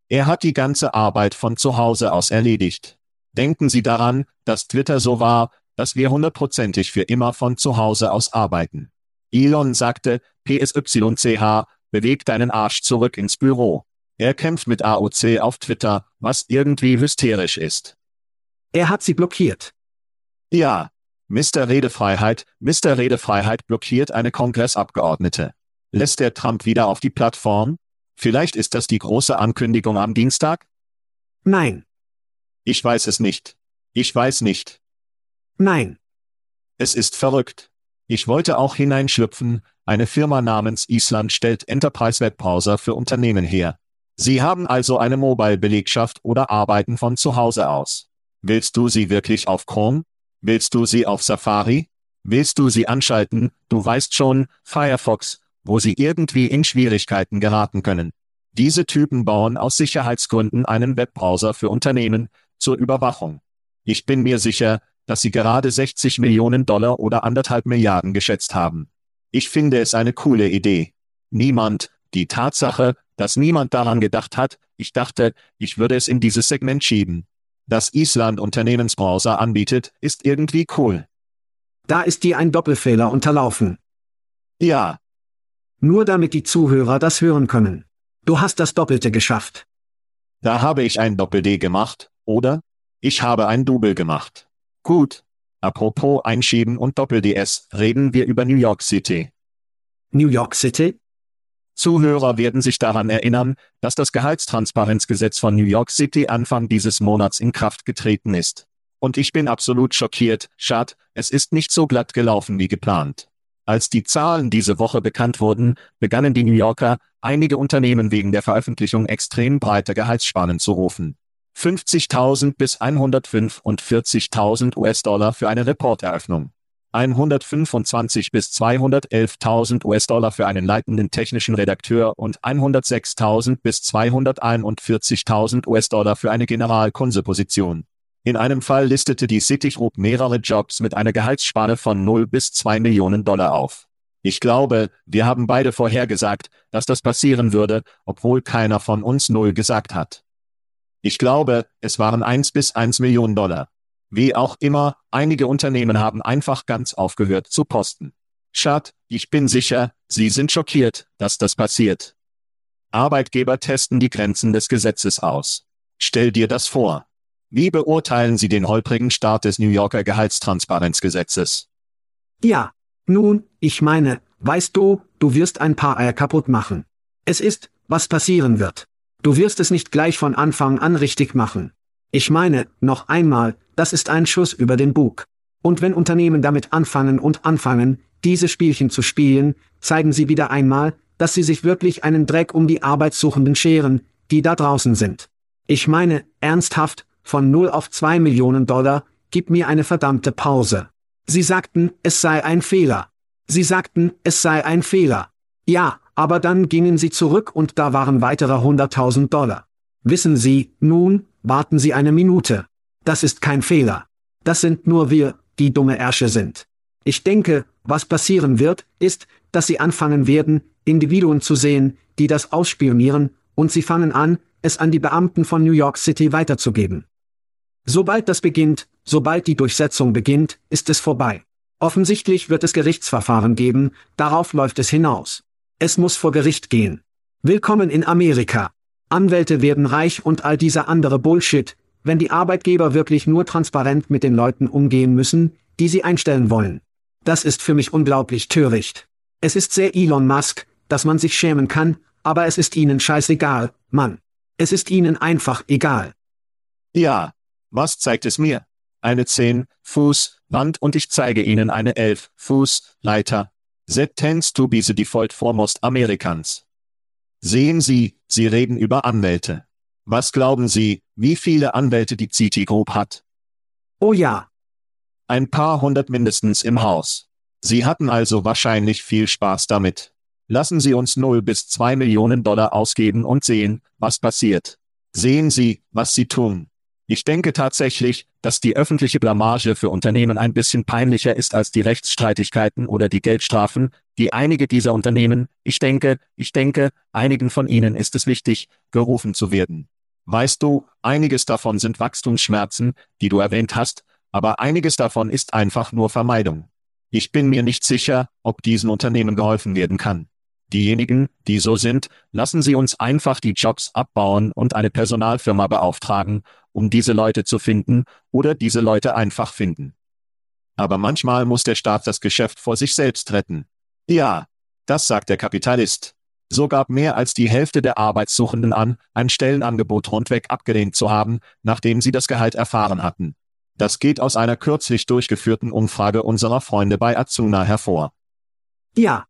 Er hat die ganze Arbeit von zu Hause aus erledigt. Denken Sie daran, dass Twitter so war, dass wir hundertprozentig für immer von zu Hause aus arbeiten. Elon sagte, PSYCH, beweg deinen Arsch zurück ins Büro. Er kämpft mit AOC auf Twitter, was irgendwie hysterisch ist. Er hat sie blockiert. Ja. Mr. Redefreiheit, Mr. Redefreiheit blockiert eine Kongressabgeordnete. Lässt der Trump wieder auf die Plattform? Vielleicht ist das die große Ankündigung am Dienstag? Nein, Ich weiß es nicht. Ich weiß nicht. Nein. Es ist verrückt. Ich wollte auch hineinschlüpfen, eine Firma namens Island stellt Enterprise Webbrowser für Unternehmen her. Sie haben also eine Mobile-Belegschaft oder arbeiten von zu Hause aus. Willst du sie wirklich auf Chrome? Willst du sie auf Safari? Willst du sie anschalten, du weißt schon, Firefox, wo sie irgendwie in Schwierigkeiten geraten können. Diese Typen bauen aus Sicherheitsgründen einen Webbrowser für Unternehmen zur Überwachung. Ich bin mir sicher, dass sie gerade 60 Millionen Dollar oder anderthalb Milliarden geschätzt haben. Ich finde es eine coole Idee. Niemand, die Tatsache, dass niemand daran gedacht hat, ich dachte, ich würde es in dieses Segment schieben. Dass Island Unternehmensbrowser anbietet, ist irgendwie cool. Da ist dir ein Doppelfehler unterlaufen. Ja, Nur damit die Zuhörer das hören können. Du hast das Doppelte geschafft. da habe ich ein Doppel-D gemacht, oder? Ich habe ein Double gemacht. Gut. Apropos Einschieben und Doppel-DS, reden wir über New York City. New York City? Zuhörer werden sich daran erinnern, dass das Gehaltstransparenzgesetz von New York City Anfang dieses Monats in Kraft getreten ist. Und ich bin absolut schockiert, Schad, es ist nicht so glatt gelaufen wie geplant. Als die Zahlen diese Woche bekannt wurden, begannen die New Yorker, einige Unternehmen wegen der Veröffentlichung extrem breiter Gehaltsspannen zu rufen. 50.000 bis 145.000 US-Dollar für eine Reporteröffnung. 125 bis 211.000 US-Dollar für einen leitenden technischen Redakteur und 106.000 bis 241.000 US-Dollar für eine Generalkonseposition. In einem Fall listete die Citigroup mehrere Jobs mit einer Gehaltsspanne von 0 bis 2 Millionen Dollar auf. Ich glaube, wir haben beide vorhergesagt, dass das passieren würde, obwohl keiner von uns Null gesagt hat. Ich glaube, es waren 1 bis 1 Million Dollar. Wie auch immer, einige Unternehmen haben einfach ganz aufgehört zu posten. Schad, ich bin sicher, Sie sind schockiert, dass das passiert. Arbeitgeber testen die Grenzen des Gesetzes aus. Stell dir das vor. Wie beurteilen Sie den holprigen Start des New Yorker Gehaltstransparenzgesetzes? Ja. Nun, ich meine, weißt du, du wirst ein paar Eier kaputt machen. Es ist, was passieren wird. Du wirst es nicht gleich von Anfang an richtig machen. Ich meine, noch einmal, das ist ein Schuss über den Bug. Und wenn Unternehmen damit anfangen und anfangen, diese Spielchen zu spielen, zeigen sie wieder einmal, dass sie sich wirklich einen Dreck um die Arbeitssuchenden scheren, die da draußen sind. Ich meine, ernsthaft, von 0 auf 2 Millionen Dollar, gib mir eine verdammte Pause. Sie sagten, es sei ein Fehler. Sie sagten, es sei ein Fehler. Ja, aber dann gingen sie zurück und da waren weitere 100.000 Dollar. Wissen Sie, nun, warten Sie eine Minute. Das ist kein Fehler. Das sind nur wir, die dumme Ärsche sind. Ich denke, was passieren wird, ist, dass Sie anfangen werden, Individuen zu sehen, die das ausspionieren, und Sie fangen an, es an die Beamten von New York City weiterzugeben. Sobald das beginnt, sobald die Durchsetzung beginnt, ist es vorbei. Offensichtlich wird es Gerichtsverfahren geben, darauf läuft es hinaus. Es muss vor Gericht gehen. Willkommen in Amerika. Anwälte werden reich und all dieser andere Bullshit, wenn die Arbeitgeber wirklich nur transparent mit den Leuten umgehen müssen, die sie einstellen wollen. Das ist für mich unglaublich töricht. Es ist sehr Elon Musk, dass man sich schämen kann, aber es ist ihnen scheißegal, Mann. Es ist ihnen einfach egal. Ja. Was zeigt es mir? Eine 10 Fuß Wand und ich zeige Ihnen eine 11 Fuß Leiter. That tends to be the default for most Americans. Sehen Sie, Sie reden über Anwälte. Was glauben Sie, wie viele Anwälte die Citigroup hat? Oh ja. Ein paar hundert mindestens im Haus. Sie hatten also wahrscheinlich viel Spaß damit. Lassen Sie uns 0 bis 2 Millionen Dollar ausgeben und sehen, was passiert. Sehen Sie, was Sie tun. Ich denke tatsächlich, dass die öffentliche Blamage für Unternehmen ein bisschen peinlicher ist als die Rechtsstreitigkeiten oder die Geldstrafen, die einige dieser Unternehmen, ich denke, ich denke, einigen von ihnen ist es wichtig, gerufen zu werden. Weißt du, einiges davon sind Wachstumsschmerzen, die du erwähnt hast, aber einiges davon ist einfach nur Vermeidung. Ich bin mir nicht sicher, ob diesen Unternehmen geholfen werden kann. Diejenigen, die so sind, lassen Sie uns einfach die Jobs abbauen und eine Personalfirma beauftragen, um diese Leute zu finden, oder diese Leute einfach finden. Aber manchmal muss der Staat das Geschäft vor sich selbst retten. Ja, das sagt der Kapitalist. So gab mehr als die Hälfte der Arbeitssuchenden an, ein Stellenangebot rundweg abgelehnt zu haben, nachdem sie das Gehalt erfahren hatten. Das geht aus einer kürzlich durchgeführten Umfrage unserer Freunde bei Azuna hervor. Ja,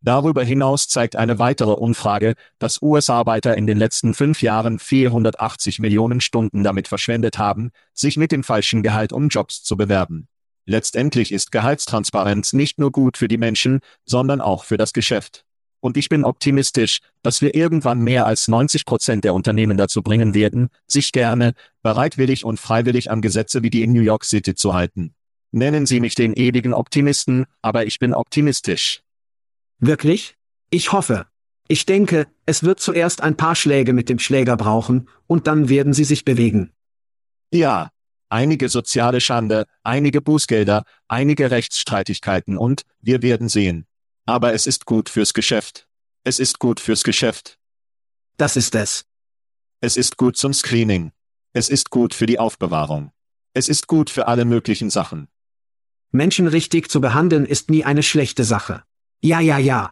Darüber hinaus zeigt eine weitere Umfrage, dass US-Arbeiter in den letzten fünf Jahren 480 Millionen Stunden damit verschwendet haben, sich mit dem falschen Gehalt um Jobs zu bewerben. Letztendlich ist Gehaltstransparenz nicht nur gut für die Menschen, sondern auch für das Geschäft. Und ich bin optimistisch, dass wir irgendwann mehr als 90 Prozent der Unternehmen dazu bringen werden, sich gerne, bereitwillig und freiwillig an Gesetze wie die in New York City zu halten. Nennen Sie mich den ewigen Optimisten, aber ich bin optimistisch. Wirklich? Ich hoffe. Ich denke, es wird zuerst ein paar Schläge mit dem Schläger brauchen, und dann werden sie sich bewegen. Ja. Einige soziale Schande, einige Bußgelder, einige Rechtsstreitigkeiten und, wir werden sehen. Aber es ist gut fürs Geschäft. Es ist gut fürs Geschäft. Das ist es. Es ist gut zum Screening. Es ist gut für die Aufbewahrung. Es ist gut für alle möglichen Sachen. Menschen richtig zu behandeln ist nie eine schlechte Sache. Ja, ja, ja.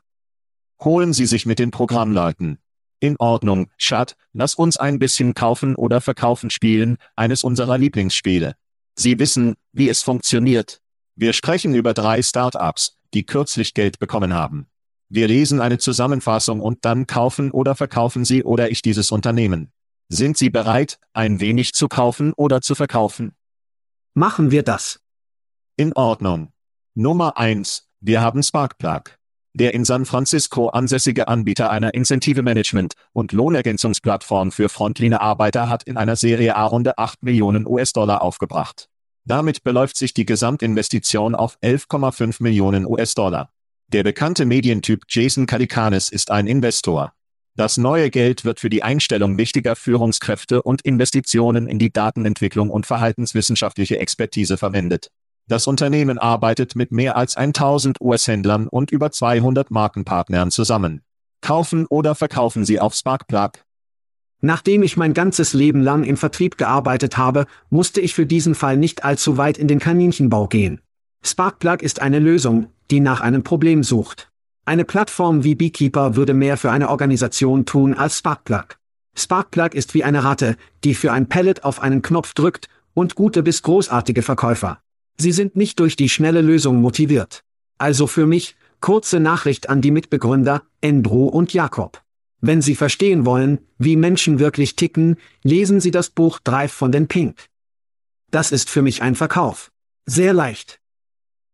Holen Sie sich mit den Programmleuten. In Ordnung, Schat, lass uns ein bisschen kaufen oder verkaufen spielen, eines unserer Lieblingsspiele. Sie wissen, wie es funktioniert. Wir sprechen über drei Start-ups, die kürzlich Geld bekommen haben. Wir lesen eine Zusammenfassung und dann kaufen oder verkaufen Sie oder ich dieses Unternehmen. Sind Sie bereit, ein wenig zu kaufen oder zu verkaufen? Machen wir das. In Ordnung. Nummer eins: Wir haben Sparkplug. Der in San Francisco ansässige Anbieter einer Incentive-Management- und Lohnergänzungsplattform für Frontline-Arbeiter hat in einer Serie A-Runde 8 Millionen US-Dollar aufgebracht. Damit beläuft sich die Gesamtinvestition auf 11,5 Millionen US-Dollar. Der bekannte Medientyp Jason Kalikanis ist ein Investor. Das neue Geld wird für die Einstellung wichtiger Führungskräfte und Investitionen in die Datenentwicklung und verhaltenswissenschaftliche Expertise verwendet. Das Unternehmen arbeitet mit mehr als 1000 US-Händlern und über 200 Markenpartnern zusammen. Kaufen oder verkaufen Sie auf Sparkplug. Nachdem ich mein ganzes Leben lang im Vertrieb gearbeitet habe, musste ich für diesen Fall nicht allzu weit in den Kaninchenbau gehen. Sparkplug ist eine Lösung, die nach einem Problem sucht. Eine Plattform wie Beekeeper würde mehr für eine Organisation tun als Sparkplug. Sparkplug ist wie eine Ratte, die für ein Pellet auf einen Knopf drückt, und gute bis großartige Verkäufer. Sie sind nicht durch die schnelle Lösung motiviert. Also für mich, kurze Nachricht an die Mitbegründer, Andrew und Jakob. Wenn Sie verstehen wollen, wie Menschen wirklich ticken, lesen Sie das Buch Drive von den Pink. Das ist für mich ein Verkauf. Sehr leicht.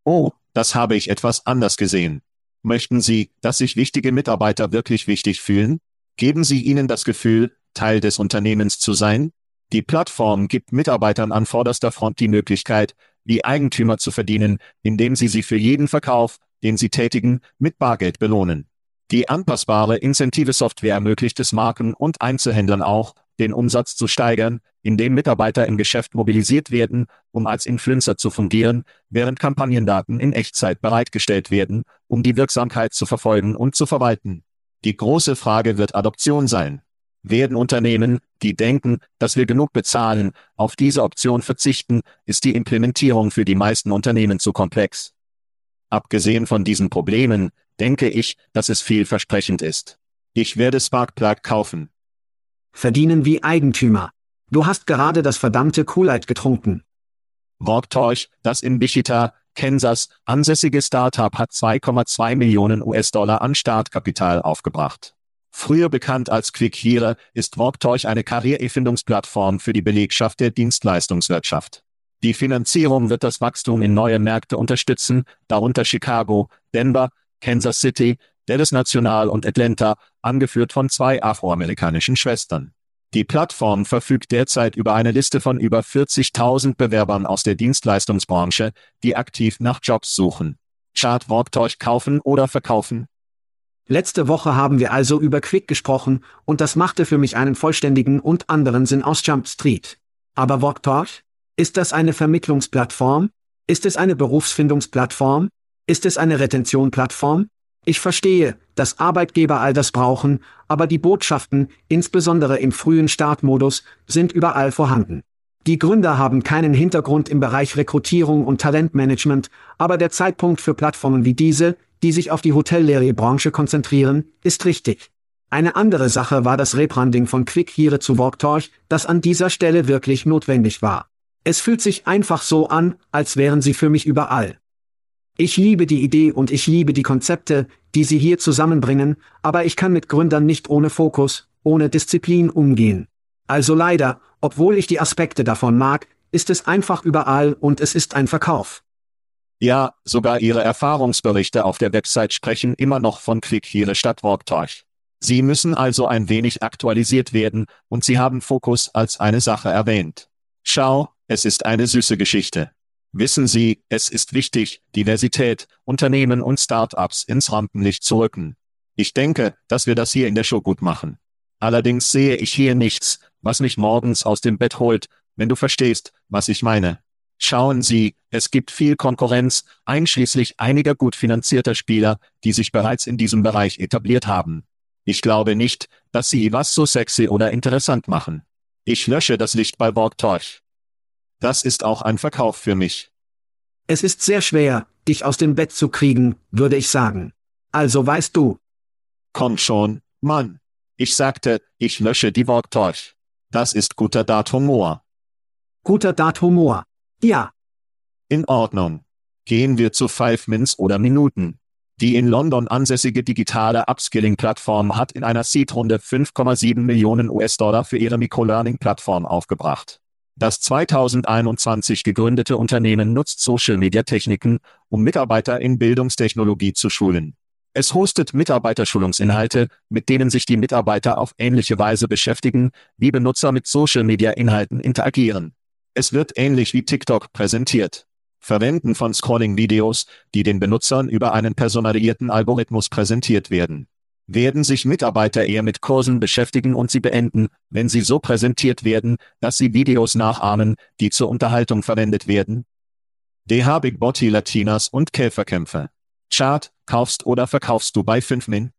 Oh, das habe ich etwas anders gesehen. Möchten Sie, dass sich wichtige Mitarbeiter wirklich wichtig fühlen? Geben Sie ihnen das Gefühl, Teil des Unternehmens zu sein? Die Plattform gibt Mitarbeitern an vorderster Front die Möglichkeit, wie Eigentümer zu verdienen, indem sie sie für jeden Verkauf, den sie tätigen, mit Bargeld belohnen. Die anpassbare incentive Software ermöglicht es Marken und Einzelhändlern auch, den Umsatz zu steigern, indem Mitarbeiter im Geschäft mobilisiert werden, um als Influencer zu fungieren, während Kampagnendaten in Echtzeit bereitgestellt werden, um die Wirksamkeit zu verfolgen und zu verwalten. Die große Frage wird Adoption sein. Werden Unternehmen, die denken, dass wir genug bezahlen, auf diese Option verzichten, ist die Implementierung für die meisten Unternehmen zu komplex. Abgesehen von diesen Problemen, denke ich, dass es vielversprechend ist. Ich werde Sparkplug kaufen. Verdienen wie Eigentümer. Du hast gerade das verdammte Kool-Aid getrunken. Worttäusch, das in Wichita, Kansas, ansässige Startup hat 2,2 Millionen US-Dollar an Startkapital aufgebracht. Früher bekannt als QuickHire, ist Worktorch eine Karrierefindungsplattform für die Belegschaft der Dienstleistungswirtschaft. Die Finanzierung wird das Wachstum in neue Märkte unterstützen, darunter Chicago, Denver, Kansas City, Dallas National und Atlanta, angeführt von zwei afroamerikanischen Schwestern. Die Plattform verfügt derzeit über eine Liste von über 40.000 Bewerbern aus der Dienstleistungsbranche, die aktiv nach Jobs suchen. Chart Worktorch kaufen oder verkaufen? Letzte Woche haben wir also über Quick gesprochen, und das machte für mich einen vollständigen und anderen Sinn aus Jump Street. Aber Worktorch? Ist das eine Vermittlungsplattform? Ist es eine Berufsfindungsplattform? Ist es eine Retentionplattform? Ich verstehe, dass Arbeitgeber all das brauchen, aber die Botschaften, insbesondere im frühen Startmodus, sind überall vorhanden. Die Gründer haben keinen Hintergrund im Bereich Rekrutierung und Talentmanagement, aber der Zeitpunkt für Plattformen wie diese, die sich auf die Hotellerie-Branche konzentrieren, ist richtig. Eine andere Sache war das Rebranding von Quick Hire zu Walktorch, das an dieser Stelle wirklich notwendig war. Es fühlt sich einfach so an, als wären sie für mich überall. Ich liebe die Idee und ich liebe die Konzepte, die sie hier zusammenbringen, aber ich kann mit Gründern nicht ohne Fokus, ohne Disziplin umgehen. Also leider, obwohl ich die Aspekte davon mag, ist es einfach überall und es ist ein Verkauf. Ja, sogar Ihre Erfahrungsberichte auf der Website sprechen immer noch von Clickhiere statt Worktorch. Sie müssen also ein wenig aktualisiert werden, und Sie haben Fokus als eine Sache erwähnt. Schau, es ist eine süße Geschichte. Wissen Sie, es ist wichtig, Diversität, Unternehmen und Start-ups ins Rampenlicht zu rücken. Ich denke, dass wir das hier in der Show gut machen. Allerdings sehe ich hier nichts, was mich morgens aus dem Bett holt, wenn du verstehst, was ich meine. Schauen Sie, es gibt viel Konkurrenz, einschließlich einiger gut finanzierter Spieler, die sich bereits in diesem Bereich etabliert haben. Ich glaube nicht, dass sie was so sexy oder interessant machen. Ich lösche das Licht bei Borgtorch. Das ist auch ein Verkauf für mich. Es ist sehr schwer, dich aus dem Bett zu kriegen, würde ich sagen. Also weißt du. Komm schon, Mann. Ich sagte, ich lösche die Worttorch. Das ist guter Datumor. Guter Datumor. Ja. In Ordnung. Gehen wir zu Five Minutes oder Minuten. Die in London ansässige digitale Upskilling-Plattform hat in einer Seed-Runde 5,7 Millionen US-Dollar für ihre Microlearning-Plattform aufgebracht. Das 2021 gegründete Unternehmen nutzt Social-Media-Techniken, um Mitarbeiter in Bildungstechnologie zu schulen. Es hostet Mitarbeiterschulungsinhalte, mit denen sich die Mitarbeiter auf ähnliche Weise beschäftigen, wie Benutzer mit Social-Media-Inhalten interagieren. Es wird ähnlich wie TikTok präsentiert. Verwenden von Scrolling-Videos, die den Benutzern über einen personalisierten Algorithmus präsentiert werden werden sich Mitarbeiter eher mit Kursen beschäftigen und sie beenden, wenn sie so präsentiert werden, dass sie Videos nachahmen, die zur Unterhaltung verwendet werden? DH Big Botti Latinas und Käferkämpfe. Chart, kaufst oder verkaufst du bei 5 Min?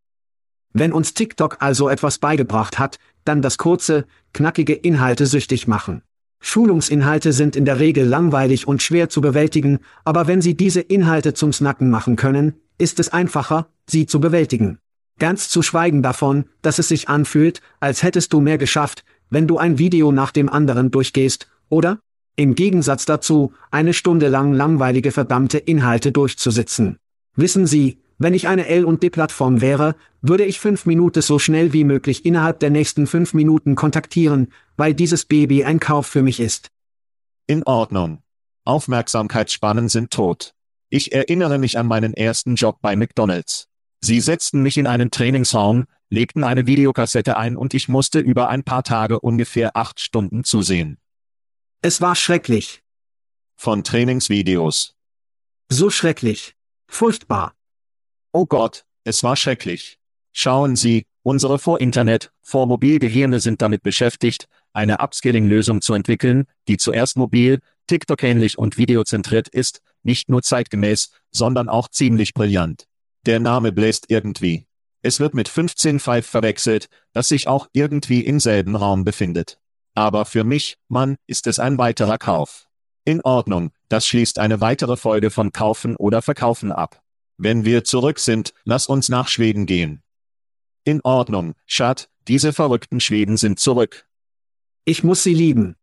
Wenn uns TikTok also etwas beigebracht hat, dann das kurze, knackige Inhalte süchtig machen. Schulungsinhalte sind in der Regel langweilig und schwer zu bewältigen, aber wenn Sie diese Inhalte zum Snacken machen können, ist es einfacher, sie zu bewältigen. Ganz zu schweigen davon, dass es sich anfühlt, als hättest du mehr geschafft, wenn du ein Video nach dem anderen durchgehst, oder? Im Gegensatz dazu, eine Stunde lang langweilige verdammte Inhalte durchzusitzen. Wissen Sie, Wenn ich eine L&D-Plattform wäre, würde ich fünf Minuten so schnell wie möglich innerhalb der nächsten fünf Minuten kontaktieren, weil dieses Baby ein Kauf für mich ist. In Ordnung. Aufmerksamkeitsspannen sind tot. Ich erinnere mich an meinen ersten Job bei McDonald's. Sie setzten mich in einen Trainingsraum, legten eine Videokassette ein und ich musste über ein paar Tage ungefähr acht Stunden zusehen. Es war schrecklich. Von Trainingsvideos. So schrecklich. Furchtbar. Oh Gott, es war schrecklich. Schauen Sie, unsere Vor-Internet, Vor-Mobil-Gehirne sind damit beschäftigt, eine Upskilling-Lösung zu entwickeln, die zuerst mobil, TikTok-ähnlich und videozentriert ist, nicht nur zeitgemäß, sondern auch ziemlich brillant. Der Name bläst irgendwie. Es wird mit 15.5 verwechselt, das sich auch irgendwie im selben Raum befindet. Aber für mich, Mann, ist es ein weiterer Kauf. In Ordnung, das schließt eine weitere Folge von Kaufen oder Verkaufen ab. Wenn wir zurück sind, lass uns nach Schweden gehen. In Ordnung, Schat, diese verrückten Schweden sind zurück. Ich muss sie lieben.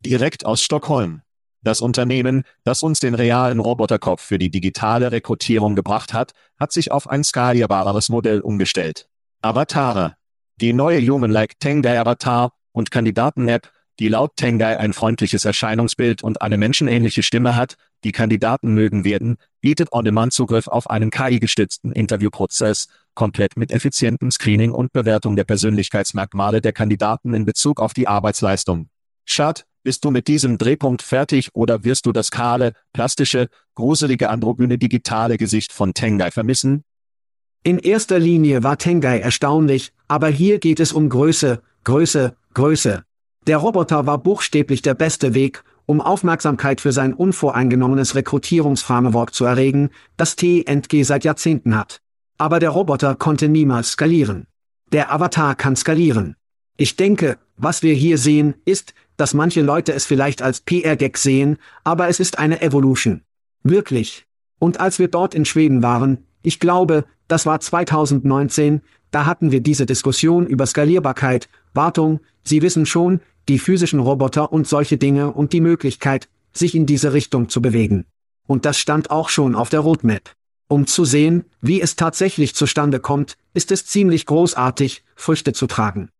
Direkt aus Stockholm. Das Unternehmen, das uns den realen Roboterkopf für die digitale Rekrutierung gebracht hat, hat sich auf ein skalierbareres Modell umgestellt. Avatare. Die neue Human-like Tengai Avatar und Kandidaten-App, die laut Tengai ein freundliches Erscheinungsbild und eine menschenähnliche Stimme hat, die Kandidaten mögen werden, bietet On-Demand-Zugriff auf einen KI-gestützten Interviewprozess, komplett mit effizientem Screening und Bewertung der Persönlichkeitsmerkmale der Kandidaten in Bezug auf die Arbeitsleistung. Schad, bist du mit diesem Drehpunkt fertig oder wirst du das kahle, plastische, gruselige androgyne digitale Gesicht von Tengai vermissen? In erster Linie war Tengai erstaunlich, aber hier geht es um Größe, Größe, Größe. Der Roboter war buchstäblich der beste Weg, um Aufmerksamkeit für sein unvoreingenommenes Rekrutierungsframework zu erregen, das TNG seit Jahrzehnten hat. Aber der Roboter konnte niemals skalieren. Der Avatar kann skalieren. Ich denke, was wir hier sehen, ist, dass manche Leute es vielleicht als PR-Gag sehen, aber es ist eine Evolution. Wirklich. Und als wir dort in Schweden waren, ich glaube, das war 2019, da hatten wir diese Diskussion über Skalierbarkeit, Wartung, Sie wissen schon, die physischen Roboter und solche Dinge und die Möglichkeit, sich in diese Richtung zu bewegen. Und das stand auch schon auf der Roadmap. Um zu sehen, wie es tatsächlich zustande kommt, ist es ziemlich großartig, Früchte zu tragen.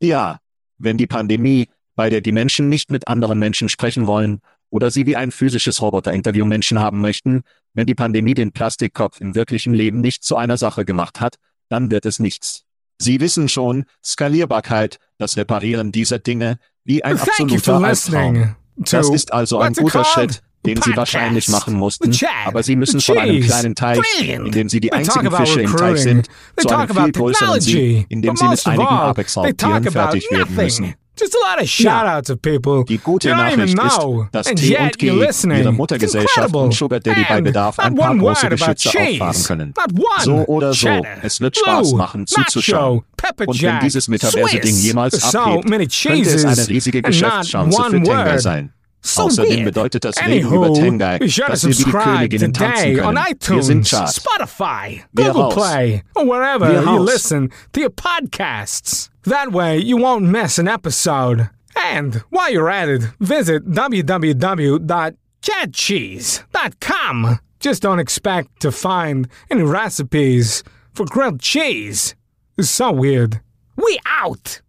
Ja, wenn die Pandemie, bei der die Menschen nicht mit anderen Menschen sprechen wollen, oder sie wie ein physisches Roboterinterview Menschen haben möchten, wenn die Pandemie den Plastikkopf im wirklichen Leben nicht zu einer Sache gemacht hat, dann wird es nichts. Sie wissen schon, Skalierbarkeit, das Reparieren dieser Dinge, wie ein absoluter Albtraum. Das ist also ein guter Schritt, den Sie wahrscheinlich machen mussten, aber Sie müssen von einem kleinen Teich, in dem Sie die einzigen Fische im Teich sind, zu einem viel größeren See, in dem Sie mit einigen Apex-Raubtieren fertig werden müssen. Just a lot of shout-outs of people. Die gute Nachricht ist, dass T und G ihre Muttergesellschaft und Sugar Daddy bei Bedarf ein paar große Geschütze auffahren können. So oder so, es wird Spaß machen zuzuschauen. Und wenn dieses Metaverse-Ding jemals abhebt, könnte es eine riesige Geschäftschance für Tengai sein. So Außerdem weird. bedeutet das Reden über Tengai, be sure to dass wir die subscribe Königinnen tanzen on. Wir iTunes, sind Chart. Spotify, Wir Google. Play, or wherever Wir you listen to your podcasts. That way you won't miss an episode. And while you're at it, visit www.chatcheese.com. Just don't expect to find any recipes for grilled cheese. It's so weird. We out!